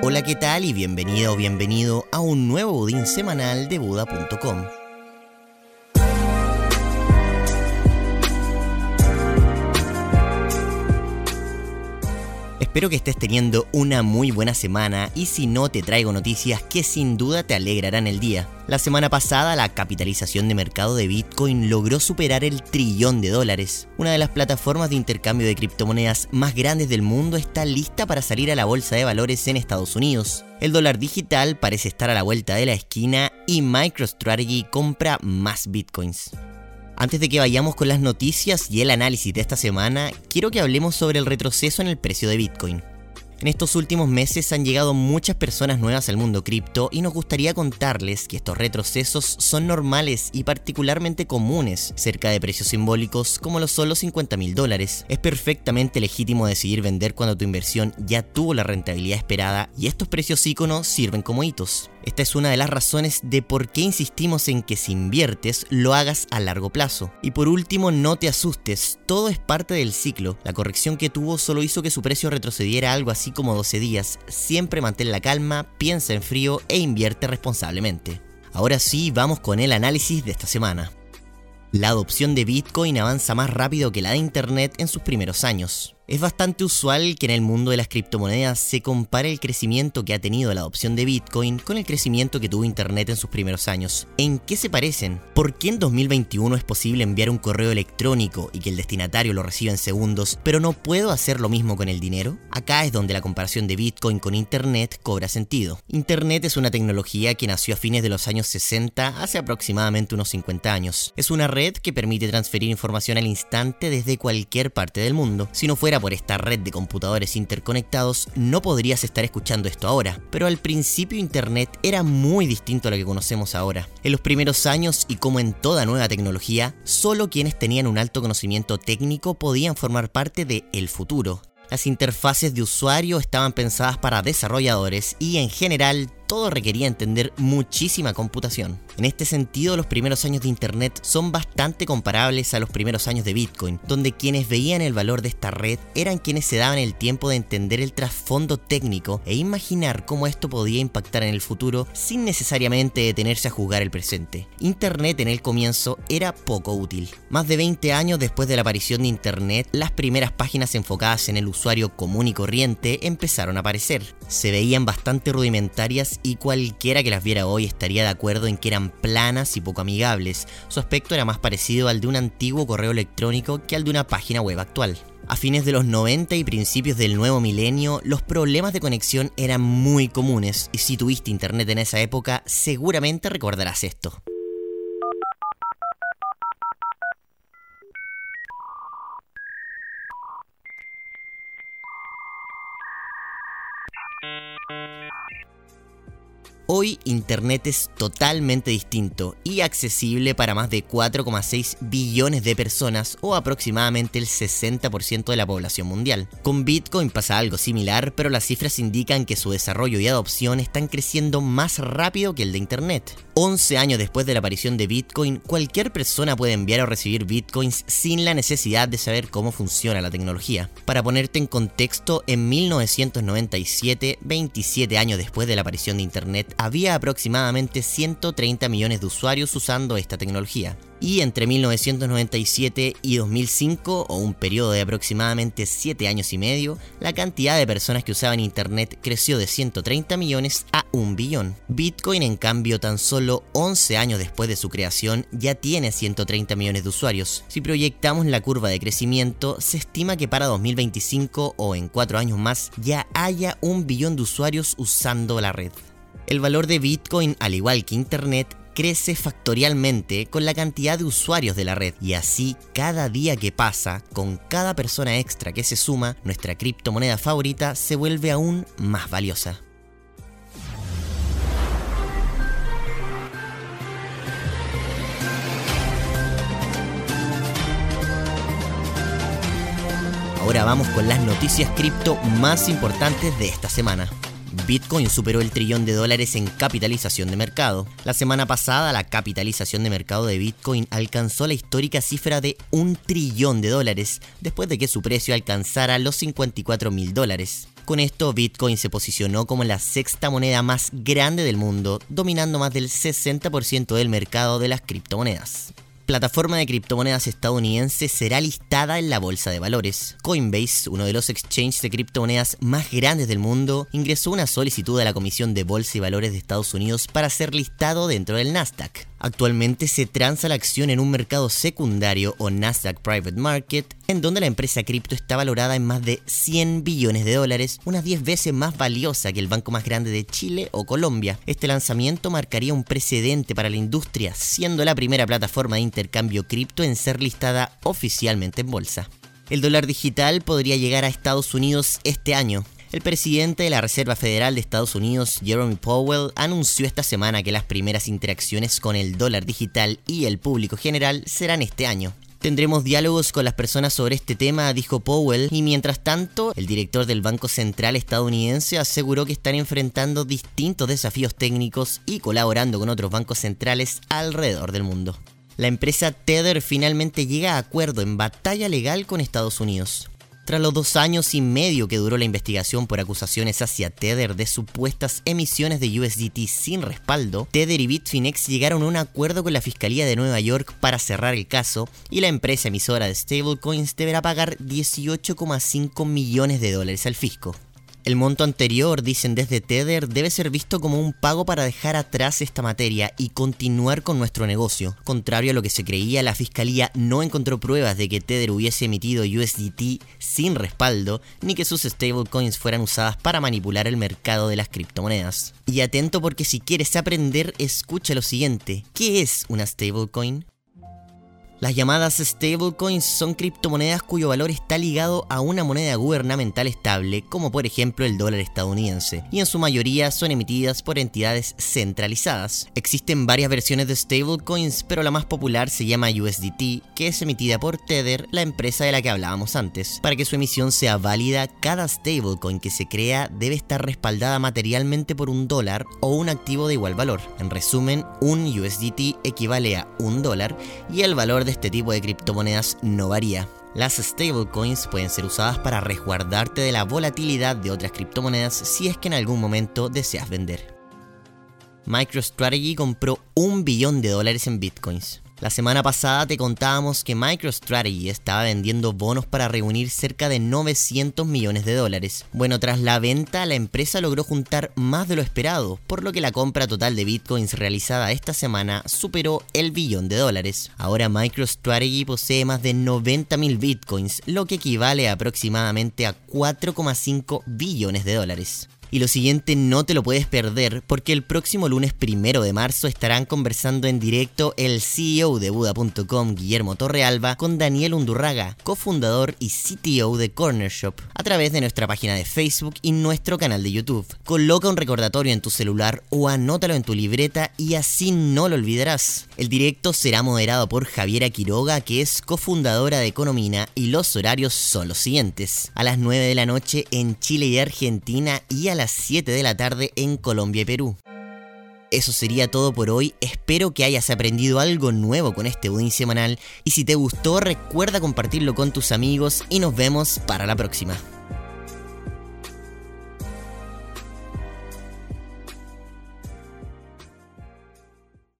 Hola, ¿qué tal? Y bienvenido o bienvenido a un nuevo budín semanal de Buda.com. Espero que estés teniendo una muy buena semana y si no te traigo noticias que sin duda te alegrarán el día. La semana pasada la capitalización de mercado de Bitcoin logró superar el trillón de dólares. Una de las plataformas de intercambio de criptomonedas más grandes del mundo está lista para salir a la bolsa de valores en Estados Unidos. El dólar digital parece estar a la vuelta de la esquina y MicroStrategy compra más Bitcoins. Antes de que vayamos con las noticias y el análisis de esta semana, quiero que hablemos sobre el retroceso en el precio de Bitcoin. En estos últimos meses han llegado muchas personas nuevas al mundo cripto y nos gustaría contarles que estos retrocesos son normales y particularmente comunes cerca de precios simbólicos como los 50 mil dólares. Es perfectamente legítimo decidir vender cuando tu inversión ya tuvo la rentabilidad esperada y estos precios íconos sirven como hitos. Esta es una de las razones de por qué insistimos en que si inviertes lo hagas a largo plazo. Y por último, no te asustes, todo es parte del ciclo. La corrección que tuvo solo hizo que su precio retrocediera algo así como 12 días. Siempre mantén la calma, piensa en frío e invierte responsablemente. Ahora sí, vamos con el análisis de esta semana. La adopción de Bitcoin avanza más rápido que la de Internet en sus primeros años. Es bastante usual que en el mundo de las criptomonedas se compare el crecimiento que ha tenido la adopción de Bitcoin con el crecimiento que tuvo Internet en sus primeros años. ¿En qué se parecen? ¿Por qué en 2021 es posible enviar un correo electrónico y que el destinatario lo reciba en segundos, pero no puedo hacer lo mismo con el dinero? Acá es donde la comparación de Bitcoin con Internet cobra sentido. Internet es una tecnología que nació a fines de los años 60, hace aproximadamente unos 50 años. Es una red que permite transferir información al instante desde cualquier parte del mundo. Si no fuera por esta red de computadores interconectados, no podrías estar escuchando esto ahora. Pero al principio Internet era muy distinto a lo que conocemos ahora. En los primeros años, y como en toda nueva tecnología, solo quienes tenían un alto conocimiento técnico podían formar parte de el futuro. Las interfaces de usuario estaban pensadas para desarrolladores y en general todo requería entender muchísima computación. En este sentido, los primeros años de Internet son bastante comparables a los primeros años de Bitcoin, donde quienes veían el valor de esta red eran quienes se daban el tiempo de entender el trasfondo técnico e imaginar cómo esto podía impactar en el futuro sin necesariamente detenerse a juzgar el presente. Internet en el comienzo era poco útil. Más de 20 años después de la aparición de Internet, las primeras páginas enfocadas en el usuario común y corriente empezaron a aparecer. Se veían bastante rudimentarias y cualquiera que las viera hoy estaría de acuerdo en que eran planas y poco amigables. Su aspecto era más parecido al de un antiguo correo electrónico que al de una página web actual. A fines de los 90 y principios del nuevo milenio, los problemas de conexión eran muy comunes y si tuviste internet en esa época, seguramente recordarás esto. Hoy Internet es totalmente distinto y accesible para más de 4,6 billones de personas o aproximadamente el 60% de la población mundial. Con Bitcoin pasa algo similar, pero las cifras indican que su desarrollo y adopción están creciendo más rápido que el de Internet. 11 años después de la aparición de Bitcoin, cualquier persona puede enviar o recibir Bitcoins sin la necesidad de saber cómo funciona la tecnología. Para ponerte en contexto, en 1997, 27 años después de la aparición de Internet, había aproximadamente 130 millones de usuarios usando esta tecnología y entre 1997 y 2005, o un periodo de aproximadamente 7 años y medio, la cantidad de personas que usaban Internet creció de 130 millones a 1 billón. Bitcoin, en cambio, tan solo 11 años después de su creación, ya tiene 130 millones de usuarios. Si proyectamos la curva de crecimiento, se estima que para 2025 o en 4 años más ya haya un billón de usuarios usando la red. El valor de Bitcoin, al igual que Internet, crece factorialmente con la cantidad de usuarios de la red y así cada día que pasa, con cada persona extra que se suma, nuestra criptomoneda favorita se vuelve aún más valiosa. Ahora vamos con las noticias cripto más importantes de esta semana. Bitcoin superó el trillón de dólares en capitalización de mercado. La semana pasada, la capitalización de mercado de Bitcoin alcanzó la histórica cifra de un trillón de dólares, después de que su precio alcanzara los 54 mil dólares. Con esto, Bitcoin se posicionó como la sexta moneda más grande del mundo, dominando más del 60% del mercado de las criptomonedas plataforma de criptomonedas estadounidense será listada en la bolsa de valores. Coinbase, uno de los exchanges de criptomonedas más grandes del mundo, ingresó una solicitud a la Comisión de Bolsa y Valores de Estados Unidos para ser listado dentro del Nasdaq. Actualmente se transa la acción en un mercado secundario o Nasdaq Private Market, en donde la empresa cripto está valorada en más de 100 billones de dólares, unas 10 veces más valiosa que el banco más grande de Chile o Colombia. Este lanzamiento marcaría un precedente para la industria, siendo la primera plataforma de intercambio cripto en ser listada oficialmente en bolsa. El dólar digital podría llegar a Estados Unidos este año, el presidente de la Reserva Federal de Estados Unidos, Jeremy Powell, anunció esta semana que las primeras interacciones con el dólar digital y el público general serán este año. Tendremos diálogos con las personas sobre este tema, dijo Powell, y mientras tanto, el director del Banco Central estadounidense aseguró que están enfrentando distintos desafíos técnicos y colaborando con otros bancos centrales alrededor del mundo. La empresa Tether finalmente llega a acuerdo en batalla legal con Estados Unidos. Tras los dos años y medio que duró la investigación por acusaciones hacia Tether de supuestas emisiones de USDT sin respaldo, Tether y Bitfinex llegaron a un acuerdo con la Fiscalía de Nueva York para cerrar el caso y la empresa emisora de stablecoins deberá pagar 18,5 millones de dólares al fisco. El monto anterior, dicen desde Tether, debe ser visto como un pago para dejar atrás esta materia y continuar con nuestro negocio. Contrario a lo que se creía, la fiscalía no encontró pruebas de que Tether hubiese emitido USDT sin respaldo, ni que sus stablecoins fueran usadas para manipular el mercado de las criptomonedas. Y atento porque si quieres aprender, escucha lo siguiente. ¿Qué es una stablecoin? Las llamadas stablecoins son criptomonedas cuyo valor está ligado a una moneda gubernamental estable, como por ejemplo el dólar estadounidense, y en su mayoría son emitidas por entidades centralizadas. Existen varias versiones de stablecoins, pero la más popular se llama USDT, que es emitida por Tether, la empresa de la que hablábamos antes. Para que su emisión sea válida, cada stablecoin que se crea debe estar respaldada materialmente por un dólar o un activo de igual valor. En resumen, un USDT equivale a un dólar y el valor este tipo de criptomonedas no varía. Las stablecoins pueden ser usadas para resguardarte de la volatilidad de otras criptomonedas si es que en algún momento deseas vender. MicroStrategy compró un billón de dólares en bitcoins. La semana pasada te contábamos que MicroStrategy estaba vendiendo bonos para reunir cerca de 900 millones de dólares. Bueno, tras la venta, la empresa logró juntar más de lo esperado, por lo que la compra total de bitcoins realizada esta semana superó el billón de dólares. Ahora MicroStrategy posee más de 90.000 bitcoins, lo que equivale a aproximadamente a 4,5 billones de dólares. Y lo siguiente no te lo puedes perder porque el próximo lunes primero de marzo estarán conversando en directo el CEO de Buda.com, Guillermo Torrealba, con Daniel Undurraga, cofundador y CTO de Corner Shop, a través de nuestra página de Facebook y nuestro canal de YouTube. Coloca un recordatorio en tu celular o anótalo en tu libreta y así no lo olvidarás. El directo será moderado por Javiera Quiroga, que es cofundadora de Economina, y los horarios son los siguientes. A las 9 de la noche en Chile y Argentina y a las 7 de la tarde en Colombia y Perú. Eso sería todo por hoy, espero que hayas aprendido algo nuevo con este budín semanal y si te gustó recuerda compartirlo con tus amigos y nos vemos para la próxima.